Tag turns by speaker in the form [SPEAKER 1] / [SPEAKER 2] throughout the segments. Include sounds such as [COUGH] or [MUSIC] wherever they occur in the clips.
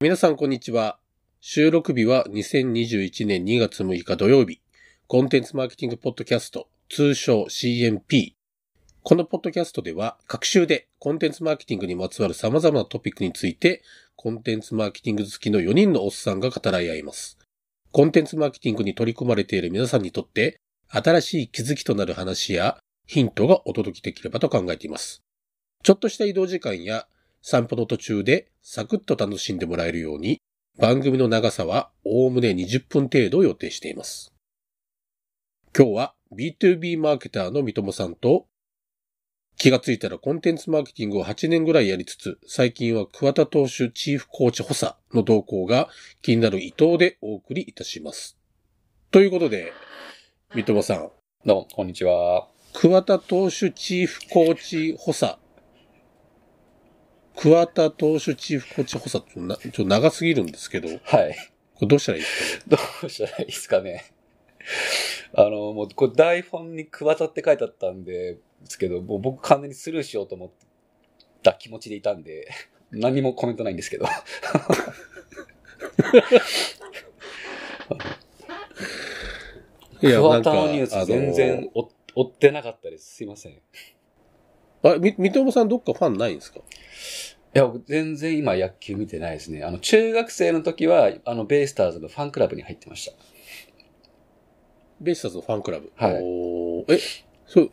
[SPEAKER 1] 皆さんこんにちは。収録日は2021年2月6日土曜日。コンテンツマーケティングポッドキャスト、通称 CMP。このポッドキャストでは、各週でコンテンツマーケティングにまつわる様々なトピックについて、コンテンツマーケティング好きの4人のおっさんが語らい合います。コンテンツマーケティングに取り組まれている皆さんにとって、新しい気づきとなる話やヒントがお届けできればと考えています。ちょっとした移動時間や散歩の途中でサクッと楽しんでもらえるように、番組の長さはおおむね20分程度を予定しています。今日は B2B マーケターの三友さんと、気がついたらコンテンツマーケティングを8年ぐらいやりつつ、最近は桑田投手チーフコーチ補佐の動向が気になる伊藤でお送りいたします。ということで、三友さん。
[SPEAKER 2] どうも、こんにちは。
[SPEAKER 1] 桑田投手チーフコーチ補佐桑田投手チーフコーチ補佐ちょっと長すぎるんですけど。
[SPEAKER 2] はい。
[SPEAKER 1] これどうしたらいいです
[SPEAKER 2] かね？どうしたらいいですかね？[LAUGHS] あの、もう、これ台本に桑田って書いてあったんで、ですけど、もう僕完全にスルーしようと思った気持ちでいたんで、[LAUGHS] 何もコメントないんですけど。いや、桑田のニュース全然追ってなかったです。すいません。
[SPEAKER 1] あ、み、三友さんどっかファンないんですか？
[SPEAKER 2] いや、全然今野球見てないですね。あの、中学生の時は、あの、ベイスターズのファンクラブに入ってました。
[SPEAKER 1] ベイスターズのファンクラブ？
[SPEAKER 2] はい。
[SPEAKER 1] え、そう、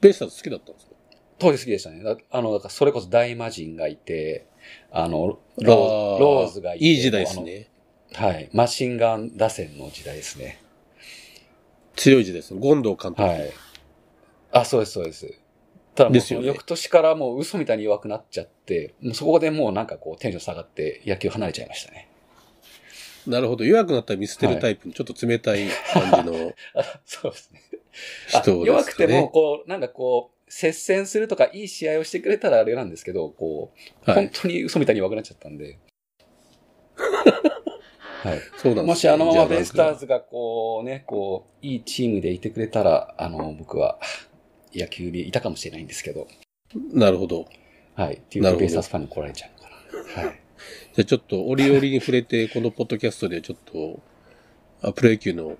[SPEAKER 1] ベイスターズ好きだったんですか？
[SPEAKER 2] 当時好きでしたね。あの、だからそれこそ大魔神がいて、あの、ローローズがいて。
[SPEAKER 1] いい時代ですね。
[SPEAKER 2] はい。マシンガン打線の時代ですね。
[SPEAKER 1] 強い時代です。権藤監督。
[SPEAKER 2] はい。あ、そうです、そうです。ただもうその翌年からもう嘘みたいに弱くなっちゃって、もうそこでもうなんかこうテンション下がって野球離れちゃいましたね。
[SPEAKER 1] なるほど。弱くなったら見捨てるタイプのちょっと冷たい感じの、[LAUGHS]
[SPEAKER 2] そうですね。人ね。弱くても、こう、なんかこう、接戦するとかいい試合をしてくれたらあれなんですけど、こう、はい、本当に嘘みたいに弱くなっちゃったんで。はい。そうなんです、ね、[LAUGHS] もしあのままベイスターズがこうね、こう、いいチームでいてくれたら、あの、僕は、野球にいたかもしれないんですけど。
[SPEAKER 1] なるほど。
[SPEAKER 2] はい。っていうとベイスターズファンに来られちゃうかな。はい。
[SPEAKER 1] じゃあちょっと折々に触れて、このポッドキャストでちょっと、プロ野球の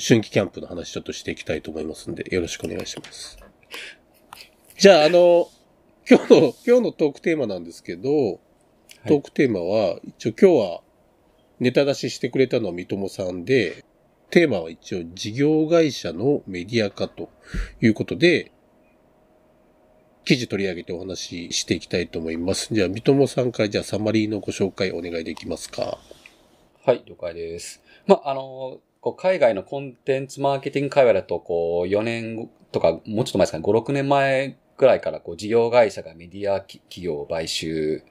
[SPEAKER 1] 春季キャンプの話ちょっとしていきたいと思いますんで、よろしくお願いします。じゃあ、あの、今日の、今日のトークテーマなんですけど、トークテーマは、一応今日はネタ出ししてくれたのは三友さんで、テーマは一応事業会社のメディア化ということで、記事取り上げてお話ししていきたいと思います。じゃあ、三友さんからじゃあサマリーのご紹介お願いできますか。
[SPEAKER 2] はい、了解です。まあ、あの、こう海外のコンテンツマーケティング会話だと、こう、4年とか、もうちょっと前ですかね、5、6年前くらいからこう事業会社がメディア企業を買収、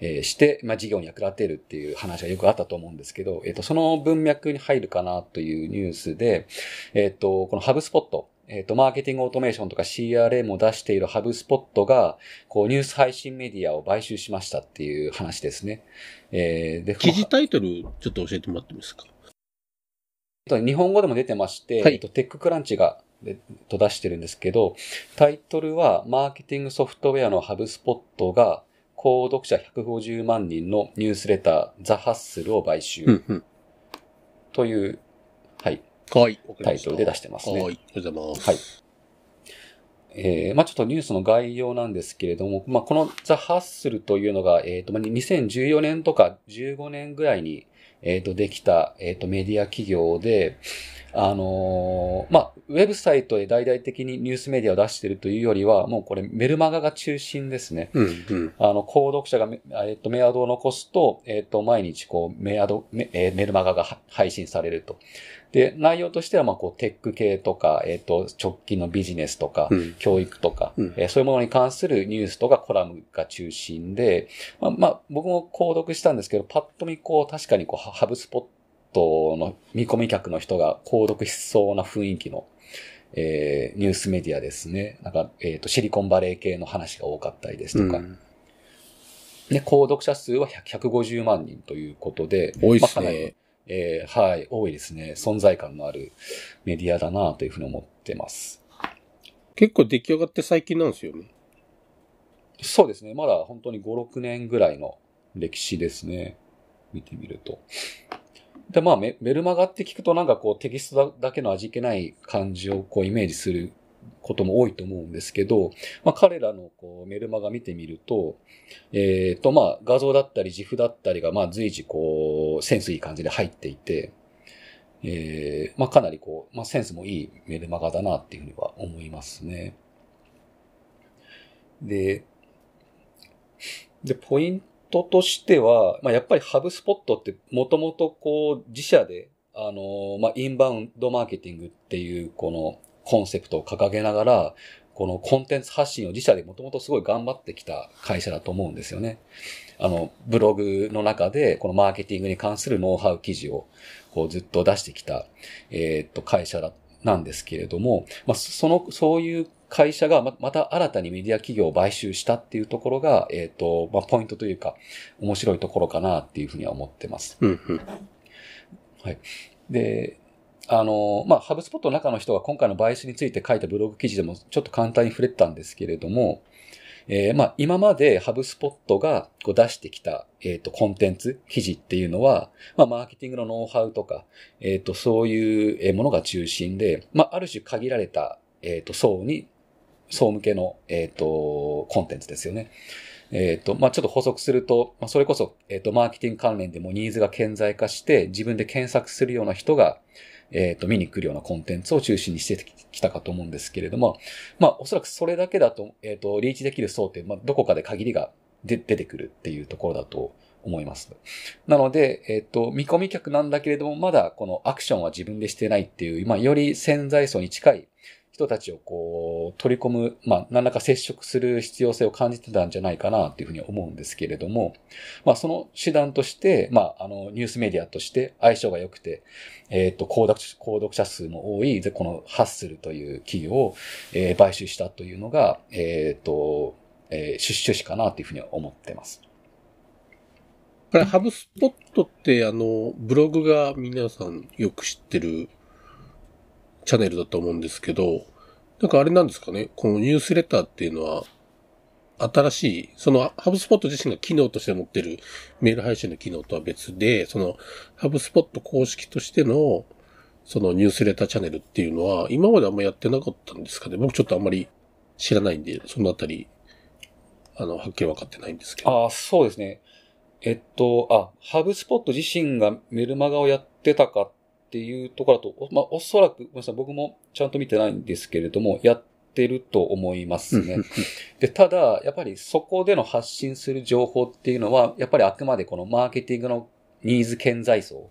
[SPEAKER 2] えして、まあ、事業に役立てるっていう話がよくあったと思うんですけど、えっ、と、その文脈に入るかなというニュースで、えっ、と、このハブスポット、えっ、と、マーケティングオートメーションとか CRM を出しているハブスポットが、こう、ニュース配信メディアを買収しましたっていう話ですね。
[SPEAKER 1] えー、で、記事タイトル、ちょっと教えてもらってもいいですか？
[SPEAKER 2] 日本語でも出てまして、はい、えっと、テッククランチがでと出してるんですけど、タイトルは、マーケティングソフトウェアのハブスポットが、購読者150万人のニュースレター、ザ・ハッスルを買収。という、はい。
[SPEAKER 1] はい。
[SPEAKER 2] タイトルで出してますね。
[SPEAKER 1] はい。ありがとうございます。
[SPEAKER 2] はい。えー、まあちょっとニュースの概要なんですけれども、まあこのザ・ハッスルというのが、えっ、ー、と、2014年とか15年ぐらいに、えっ、ー、と、できた、えっ、と、メディア企業で、あのー、まあ、ウェブサイトで大々的にニュースメディアを出しているというよりは、もうこれメルマガが中心ですね。
[SPEAKER 1] うんうん、
[SPEAKER 2] あの、購読者が、えっと、メアドを残すと、えっと、毎日こう、メアド、メメルマガが配信されると。で、内容としては、まあ、こう、テック系とか、えっ、と、直近のビジネスとか、うん、教育とか、うん、えー、そういうものに関するニュースとかコラムが中心で、まあ、まあ、僕も購読したんですけど、パッと見こう、確かにこう、ハブスポットの見込み客の人が購読しそうな雰囲気の、えー、ニュースメディアですね。なんか、えっ、ー、と、シリコンバレー系の話が多かったりですとか。うん、で、購読者数は150万人ということで、
[SPEAKER 1] 多いですね。まあ
[SPEAKER 2] えー、はい、多いですね。存在感のあるメディアだなというふうに思ってます。
[SPEAKER 1] 結構出来上がって最近なんですよね。
[SPEAKER 2] そうですね。まだ本当に5、6年ぐらいの歴史ですね。見てみると。で、まあメ、メルマガって聞くとなんかこうテキストだけの味気ない感じをこうイメージすることも多いと思うんですけど、まあ彼らのこうメルマガ見てみると、えっ、ー、とまあ画像だったり自負だったりがまあ随時こうセンスいい感じで入っていて、えー、まあかなりこう、まあセンスもいいメルマガだなっていうふうには思いますね。で、で、ポイントとしては、まあ、やっぱりハブスポットってもともとこう自社で、あの、まあ、インバウンドマーケティングっていうこのコンセプトを掲げながら、このコンテンツ発信を自社でもともとすごい頑張ってきた会社だと思うんですよね。あの、ブログの中で、このマーケティングに関するノウハウ記事を、こうずっと出してきた、えー、っと、会社だ、なんですけれども、まあ、その、そういう会社がまた新たにメディア企業を買収したっていうところが、えっ、ー、と、まあ、ポイントというか、面白いところかなっていうふうには思ってます。
[SPEAKER 1] うんうん、
[SPEAKER 2] はい。で、あの、まあ、ハブスポットの中の人が今回の買収について書いたブログ記事でもちょっと簡単に触れたんですけれども、えー、まあ、今までハブスポットがこう出してきた、えっ、ー、と、コンテンツ、記事っていうのは、まあ、マーケティングのノウハウとか、えっ、ー、と、そういうものが中心で、まあ、ある種限られた、えっ、と、層に総向けの、えっ、と、コンテンツですよね。えっ、と、まあ、ちょっと補足すると、まあ、それこそ、えっ、と、マーケティング関連でもニーズが顕在化して、自分で検索するような人が、えっ、と、見に来るようなコンテンツを中心にしてきたかと思うんですけれども、まあ、おそらくそれだけだと、えっ、と、リーチできる層って、まあ、どこかで限りが出てくるっていうところだと思います。なので、えっ、と、見込み客なんだけれども、まだこのアクションは自分でしてないっていう、まあ、より潜在層に近い人たちをこう、取り込む、まあ、何らか接触する必要性を感じてたんじゃないかなっていうふうに思うんですけれども、まあ、その手段として、まあ、あの、ニュースメディアとして相性が良くて、えっ、ー、と、購読、購読者数も多い、で、このハッスルという企業を、えー、買収したというのが、えっ、ー、と、えー、趣旨かなというふうに思ってます。
[SPEAKER 1] これ、ハブスポットって、あの、ブログが皆さんよく知ってるチャンネルだと思うんですけど、なんかあれなんですかね、このニュースレターっていうのは、新しい、そのハブスポット自身が機能として持ってるメール配信の機能とは別で、そのハブスポット公式としての、そのニュースレターチャンネルっていうのは、今まであんまやってなかったんですかね？僕ちょっとあんまり知らないんで、そのあたり、あの、はっきり分かってないんですけど。
[SPEAKER 2] ああ、そうですね。えっと、あ、ハブスポット自身がメルマガをやってたかっっていうところだと、まあ、おそらく、ごめんなさい、僕もちゃんと見てないんですけれども、やってると思いますね。で、ただ、やっぱりそこでの発信する情報っていうのは、やっぱりあくまでこのマーケティングのニーズ顕在層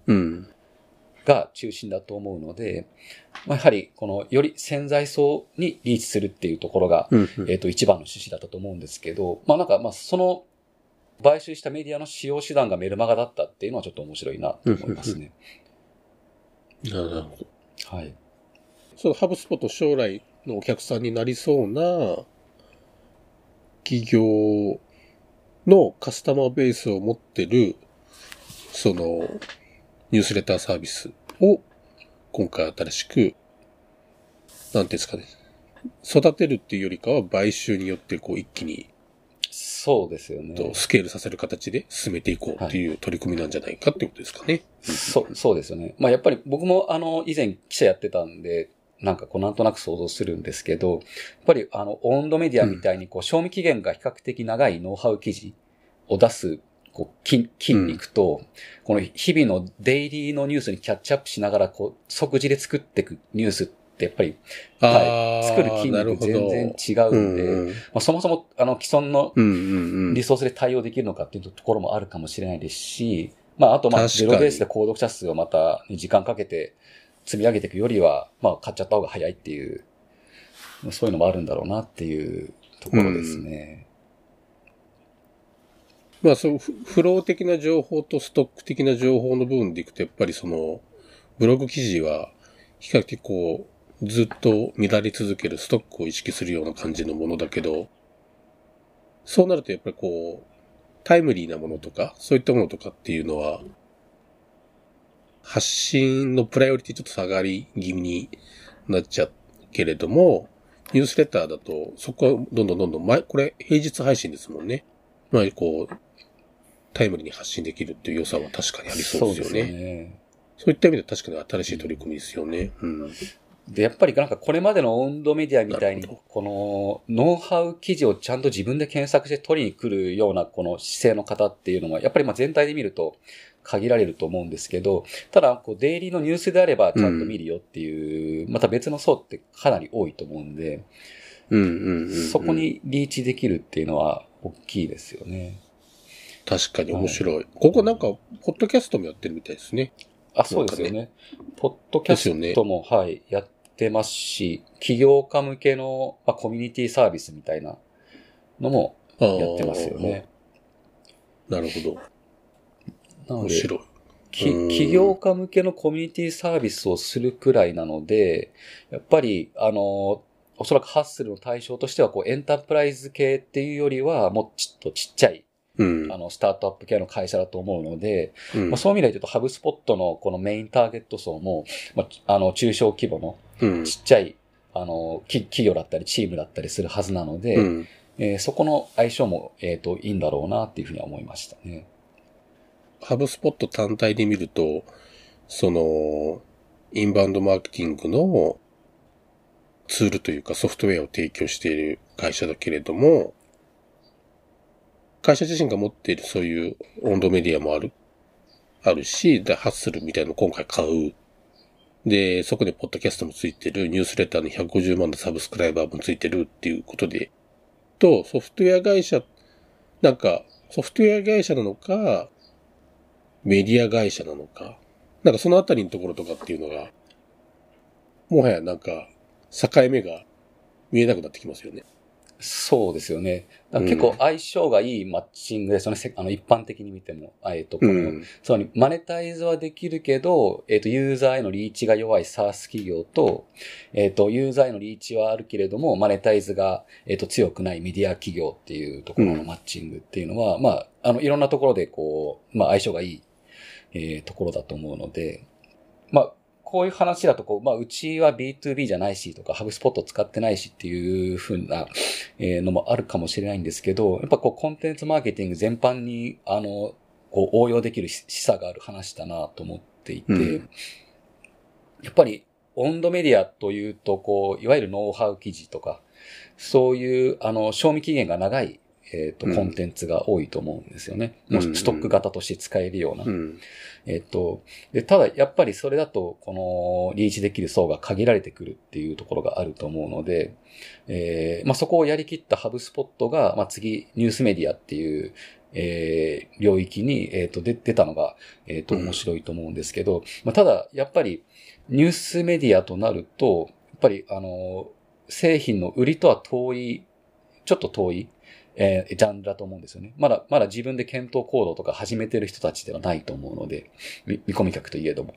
[SPEAKER 2] が中心だと思うので、まあ、やはりこのより潜在層にリーチするっていうところが、えっ、と、一番の趣旨だったと思うんですけど、まあなんか、まあその買収したメディアの使用手段がメルマガだったっていうのはちょっと面白いなと思いますね。
[SPEAKER 1] なるほど。
[SPEAKER 2] はい。
[SPEAKER 1] そのハブスポット将来のお客さんになりそうな企業のカスタマーベースを持ってる、その、ニュースレターサービスを今回新しく、なんていうんですかね、育てるっていうよりかは買収によってこう一気に
[SPEAKER 2] そうですよね。
[SPEAKER 1] と、スケールさせる形で進めていこうっていう取り組みなんじゃないかってことですかね。
[SPEAKER 2] はい、そう、そうですよね。まあやっぱり僕もあの、以前記者やってたんで、なんかこうなんとなく想像するんですけど、やっぱりあの、温度メディアみたいにこう、賞味期限が比較的長いノウハウ記事を出すこう筋筋肉と、この日々のデイリーのニュースにキャッチアップしながら、こう、即時で作っていくニュースってやっぱり、はい、作る筋肉全然違うんで、うんうん、まあ、そもそもあの既存のリソースで対応できるのかっていうところもあるかもしれないですし、まああとまあゼロベースで購読者数をまた時間かけて積み上げていくよりは、まあ買っちゃった方が早いっていう、そういうのもあるんだろうなっていうところですね。
[SPEAKER 1] うん、まあそのフロー的な情報とストック的な情報の部分でいくと、やっぱりその、ブログ記事は比較的こう、ずっと乱れ続けるストックを意識するような感じのものだけど、そうなるとやっぱりこう、タイムリーなものとか、そういったものとかっていうのは、発信のプライオリティちょっと下がり気味になっちゃうけれども、ニュースレターだと、そこはどんどんどんどん、前、これ平日配信ですもんね。まあ、こう、タイムリーに発信できるっていう良さは確かにありそうですよね。
[SPEAKER 2] そうね。
[SPEAKER 1] そういった意味では確かに新しい取り組みですよね。うん。
[SPEAKER 2] で、やっぱりなんかこれまでの温度メディアみたいにこのノウハウ記事をちゃんと自分で検索して取りに来るようなこの姿勢の方っていうのは、やっぱりまあ全体で見ると限られると思うんですけど、ただ、こう、デイリーのニュースであればちゃんと見るよっていう、また別の層ってかなり多いと思うんで、
[SPEAKER 1] うんうんうん、うん。
[SPEAKER 2] そこ。にリーチできるっていうのは大きいですよね。
[SPEAKER 1] 確かに面白い。ここなんか、ポッドキャストもやってるみたいですね。
[SPEAKER 2] あ、そうですよね。ポッドキャストも、はい、やってますし、起業家向けの、まあ、コミュニティサービスみたいなのもやってますよね。。
[SPEAKER 1] なるほど。
[SPEAKER 2] な
[SPEAKER 1] 面白い。
[SPEAKER 2] 起業家向けのコミュニティサービスをするくらいなので、やっぱり、あの、おそらくハッスルの対象としては、こう、エンタープライズ系っていうよりは、もうちょっとちっちゃい、
[SPEAKER 1] うん。
[SPEAKER 2] あの、スタートアップ系の会社だと思うので、
[SPEAKER 1] うん
[SPEAKER 2] まあ、そういう意味で言うと、ハブスポットのこのメインターゲット層も、まあ、あの、中小規模の
[SPEAKER 1] うん。
[SPEAKER 2] ちっちゃい、あの、き企業だったり、チームだったりするはずなので、
[SPEAKER 1] うん。
[SPEAKER 2] えーそこの相性も、えっ、と、いいんだろうなっていうふうには思いましたね。
[SPEAKER 1] ハブスポット単体で見ると、その、インバウンドマーケティングのツールというかソフトウェアを提供している会社だけれども、会社自身が持っているそういう温度メディアもある、あるし、で、ハッスルみたいなの今回買う。で、そこでポッドキャストもついてる、ニュースレターに150万のサブスクライバーもついてるっていうことで、と、ソフトウェア会社、なんか、ソフトウェア会社なのか、メディア会社なのか、なんかそのあたりのところとかっていうのが、もはやなんか、境目が見えなくなってきますよね。
[SPEAKER 2] そうですよね。結構
[SPEAKER 1] うん
[SPEAKER 2] 相性がいいマッチングですよね。せあの、一般的に見ても。あえっ、と、この、
[SPEAKER 1] うん。
[SPEAKER 2] つまり、マネタイズはできるけど、えっ、と、ユーザーへのリーチが弱い SaaS 企業と、えっ、と、ユーザーへのリーチはあるけれども、マネタイズが、えっ、と、強くないメディア企業っていうところのマッチングっていうのは、まあ、あの、いろんなところでこう、まあ、相性がいい、えーところだと思うので、まあ、こういう話だと、こう、まあ、うちは B2B じゃないしとか、ハブスポット使ってないしっていうふうな、えーのもあるかもしれないんですけど、やっぱこう、コンテンツマーケティング全般に、あの、こう、応用できるし示唆がある話だなと思っていて、
[SPEAKER 1] うん。
[SPEAKER 2] やっぱり、温度メディアというと、こう、いわゆるノウハウ記事とか、そういう、あの、賞味期限が長い、えっ、と、
[SPEAKER 1] うん
[SPEAKER 2] コンテンツが多いと思うんですよね。
[SPEAKER 1] うん
[SPEAKER 2] もうストック型として使えるような。
[SPEAKER 1] うん。
[SPEAKER 2] えっと、で、ただやっぱりそれだと、このリーチできる層が限られてくるっていうところがあると思うので、えーまあ、そこをやりきったハブスポットが、まあ、次、ニュースメディアっていう、えー領域に、えっ、と、で出たのが、えっ、と、
[SPEAKER 1] うん
[SPEAKER 2] 面白いと思うんですけど、まあ、ただ、やっぱり、ニュースメディアとなると、やっぱり、あの、製品の売りとは遠い、ちょっと遠い、えージャンルだと思うんですよね。まだ、まだ自分で検討行動とか始めてる人たちではないと思うので、見見込み客といえども。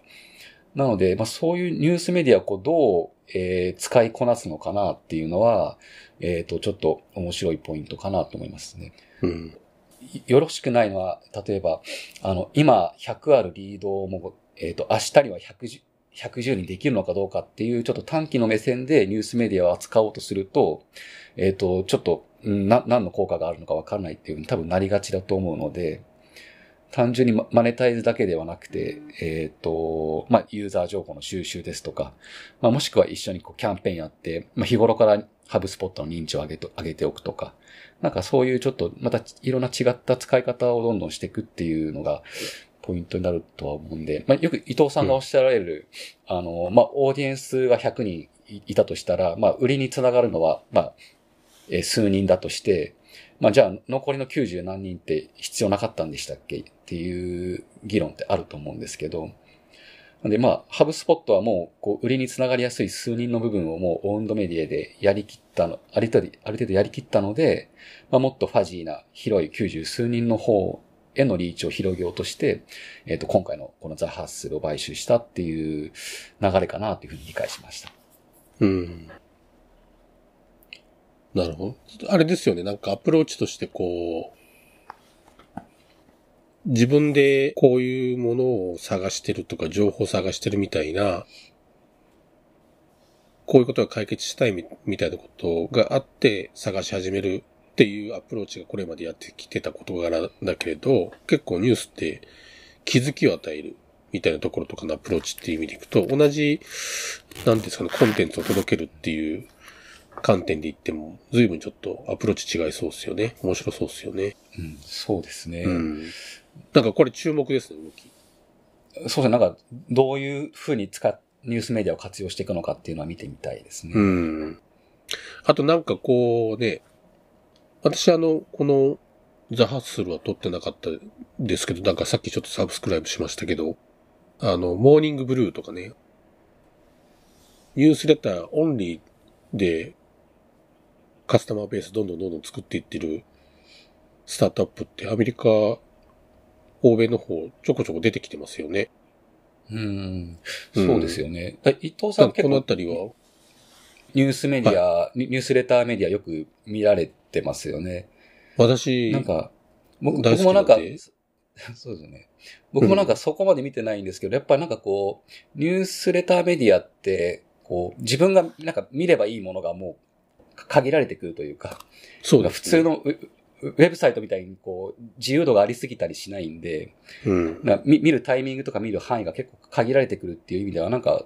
[SPEAKER 2] なので、まあそういうニュースメディアをこうどう、えー使いこなすのかなっていうのは、えっ、と、ちょっと面白いポイントかなと思いますね。
[SPEAKER 1] うん。
[SPEAKER 2] いよろしくないのは、例えば、あの、今100あるリードも、えっ、と、明日には110、110にできるのかどうかっていう、ちょっと短期の目線でニュースメディアを扱おうとすると、えっ、と、ちょっと、うんな、何の効果があるのかわかんないっていうふうに多分なりがちだと思うので、単純にマネタイズだけではなくて、えっ、と、まあ、ユーザー情報の収集ですとか、まあ、もしくは一緒にこうキャンペーンやって、まあ、日頃からハブスポットの認知を上げと、上げておくとか、なんかそういうちょっとまたいろんな違った使い方をどんどんしていくっていうのがポイントになるとは思うんで、まあ、よく伊藤さんがおっしゃられる、あの、まあ、オーディエンスが100人いいたとしたら、まあ、売りにつながるのは、まあ、え数人だとして、まあ、じゃあ残りの90何人って必要なかったんでしたっけ？っていう議論ってあると思うんですけど、なんでまあ、ハブスポットはもう、こう、売りにつながりやすい数人の部分をもうオウンドメディアでやりきったの、ある程度、ある程度やりきったので、まあ、もっとファジーな広い90数人の方へのリーチを広げようとして、えっ、と、今回のこのザ・ハッスルを買収したっていう流れかなというふうに理解しました。
[SPEAKER 1] うん。なるほど。あれですよね。なんかアプローチとしてこう、自分でこういうものを探してるとか、情報を探してるみたいな、こういうことが解決したいみたいなことがあって探し始めるっていうアプローチがこれまでやってきてた事柄だけれど、結構ニュースって気づきを与えるみたいなところとかのアプローチっていう意味でいくと、同じ、なんですかね、コンテンツを届けるっていう観点で言っても、随分ちょっとアプローチ違いそうですよね。面白そうですよね。
[SPEAKER 2] うん、そうですね。
[SPEAKER 1] うん。なんかこれ注目ですね、動き。
[SPEAKER 2] そうですね。なんか、どういうふうに使っ、ニュースメディアを活用していくのかっていうのは見てみたいですね。
[SPEAKER 1] うん。あとなんかこうね、私あの、このザ・ハッスルは撮ってなかったですけど、なんかさっきちょっとサブスクライブしましたけど、あの、モーニングブルーとかね、ニュースレターオンリーでカスタマーベースどんどんどんどん作っていってるスタートアップってアメリカ、欧米の方ちょこちょこ出てきてますよね。
[SPEAKER 2] うん。
[SPEAKER 1] うん
[SPEAKER 2] そうですよね。だ伊藤さん結
[SPEAKER 1] このあ
[SPEAKER 2] 構
[SPEAKER 1] たりは、
[SPEAKER 2] ニュースメディア、ニニュースレターメディアよく見られてますよね。
[SPEAKER 1] 私、
[SPEAKER 2] なんか、僕もなんか [LAUGHS] そうですね。僕もなんかそこまで見てないんですけど、やっぱりなんかこう、ニュースレターメディアって、こう、自分がなんか見ればいいものがもう限られてくるというか、
[SPEAKER 1] そうです、
[SPEAKER 2] 普通のウウェブサイトみたいにこう、自由度がありすぎたりしないんで、
[SPEAKER 1] うん。
[SPEAKER 2] な見見るタイミングとか見る範囲が結構限られてくるっていう意味では、なんか、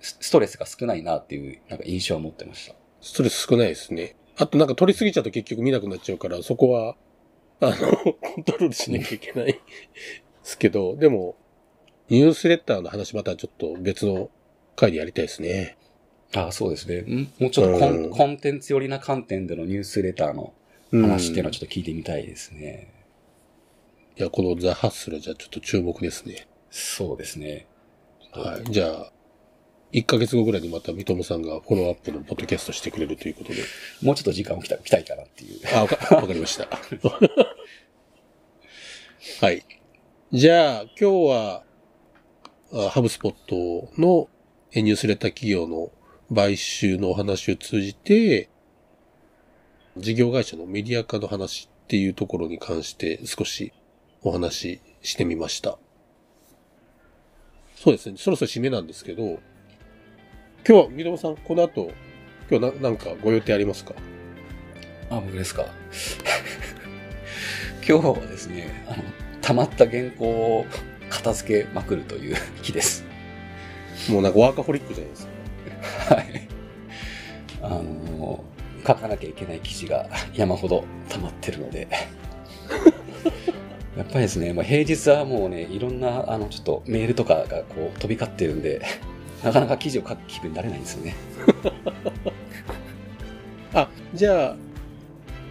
[SPEAKER 2] スストレスが少ないなっていう、なんか印象を持ってました。
[SPEAKER 1] ストレス少ないですね。あとなんか取りすぎちゃうと結局見なくなっちゃうから、そこは、あの、[LAUGHS] コントロールしなきゃいけないですけど、でも、ニュースレターの話またちょっと別の回でやりたいですね。
[SPEAKER 2] ああ、そうですね。んもうちょっとコン,、
[SPEAKER 1] うん
[SPEAKER 2] コンテンツ寄りな観点でのニュースレターの
[SPEAKER 1] うん
[SPEAKER 2] 話っていうのはちょっと聞いてみたいですね。
[SPEAKER 1] いや、このザ・ハッスルじゃちょっと注目ですね。
[SPEAKER 2] そうですね。
[SPEAKER 1] はい。じゃあ、1ヶ月後ぐらいにまた三友さんがフォローアップのポッドキャストしてくれるということで。
[SPEAKER 2] もうちょっと時間をきたきたいかなっていう。
[SPEAKER 1] あ、わかわかりました。[LAUGHS] はい。じゃあ、今日は、あハブスポットのえニュースレター企業の買収のお話を通じて、事業会社のメディア化の話っていうところに関して少しお話ししてみました。そうですね。そろそろ締めなんですけど、今日は、三友さん、この後、今日な、なんかご予定ありますか？
[SPEAKER 2] あ、僕ですか？[LAUGHS] 今日はですね、あの、溜まった原稿を片付けまくるという日です。
[SPEAKER 1] もうなんかワーカホリックじゃないですか。
[SPEAKER 2] はい。あの、書かなきゃいけない記事が山ほど溜まってるので。[LAUGHS] やっぱりですね、まあ、平日はもうね、いろんな、あの、ちょっとメールとかがこう飛び交ってるんで、なかなか記事を書く気分になれないんですよね。[LAUGHS]
[SPEAKER 1] あ、じゃあ、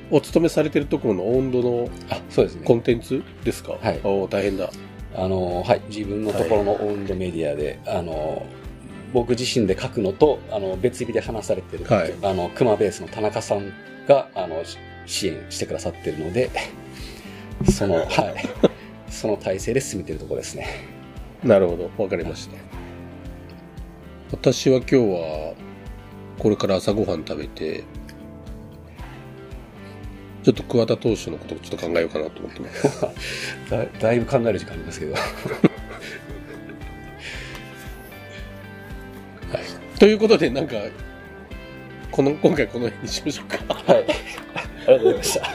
[SPEAKER 1] お勤めされてるところの温度の
[SPEAKER 2] あ、そうですね
[SPEAKER 1] コ。ンテンツですか？
[SPEAKER 2] はい
[SPEAKER 1] おー大変だ。
[SPEAKER 2] あの、はい、自分のところのオウンドメディアで、あの、僕自身で書くのと、あの、別日で話されてる、
[SPEAKER 1] はい
[SPEAKER 2] あの、クマベースの田中さんが、あの、し支援してくださってるので、その、[LAUGHS] はい、その体制で進めてるところですね。
[SPEAKER 1] なるほど。わかりました。私は今日は、これから朝ごはん食べて、ちょっと桑田投手のことをちょっと考えようかなと思ってます。[LAUGHS]
[SPEAKER 2] だだいぶ考える時間ありますけど。
[SPEAKER 1] ということで、なんか、この、今回この辺にしましょうか。
[SPEAKER 2] はい。ありがとうございました。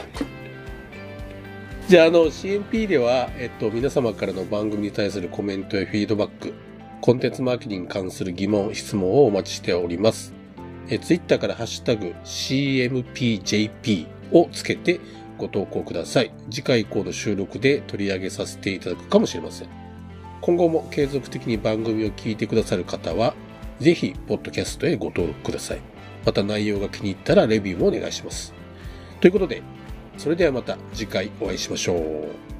[SPEAKER 1] じゃあ、あの、CMP では、えっと、皆様からの番組に対するコメントやフィードバック、コンテンツマーケティングに関する疑問、質問をお待ちしております。え、Twitter からハッシュタグ CMPJP をつけてご投稿ください。次回以降の収録で取り上げさせていただくかもしれません。今後も継続的に番組を聞いてくださる方は、ぜひ、ポッドキャストへご登録ください。また内容が気に入ったらレビューもお願いします。ということで、それではまた次回お会いしましょう。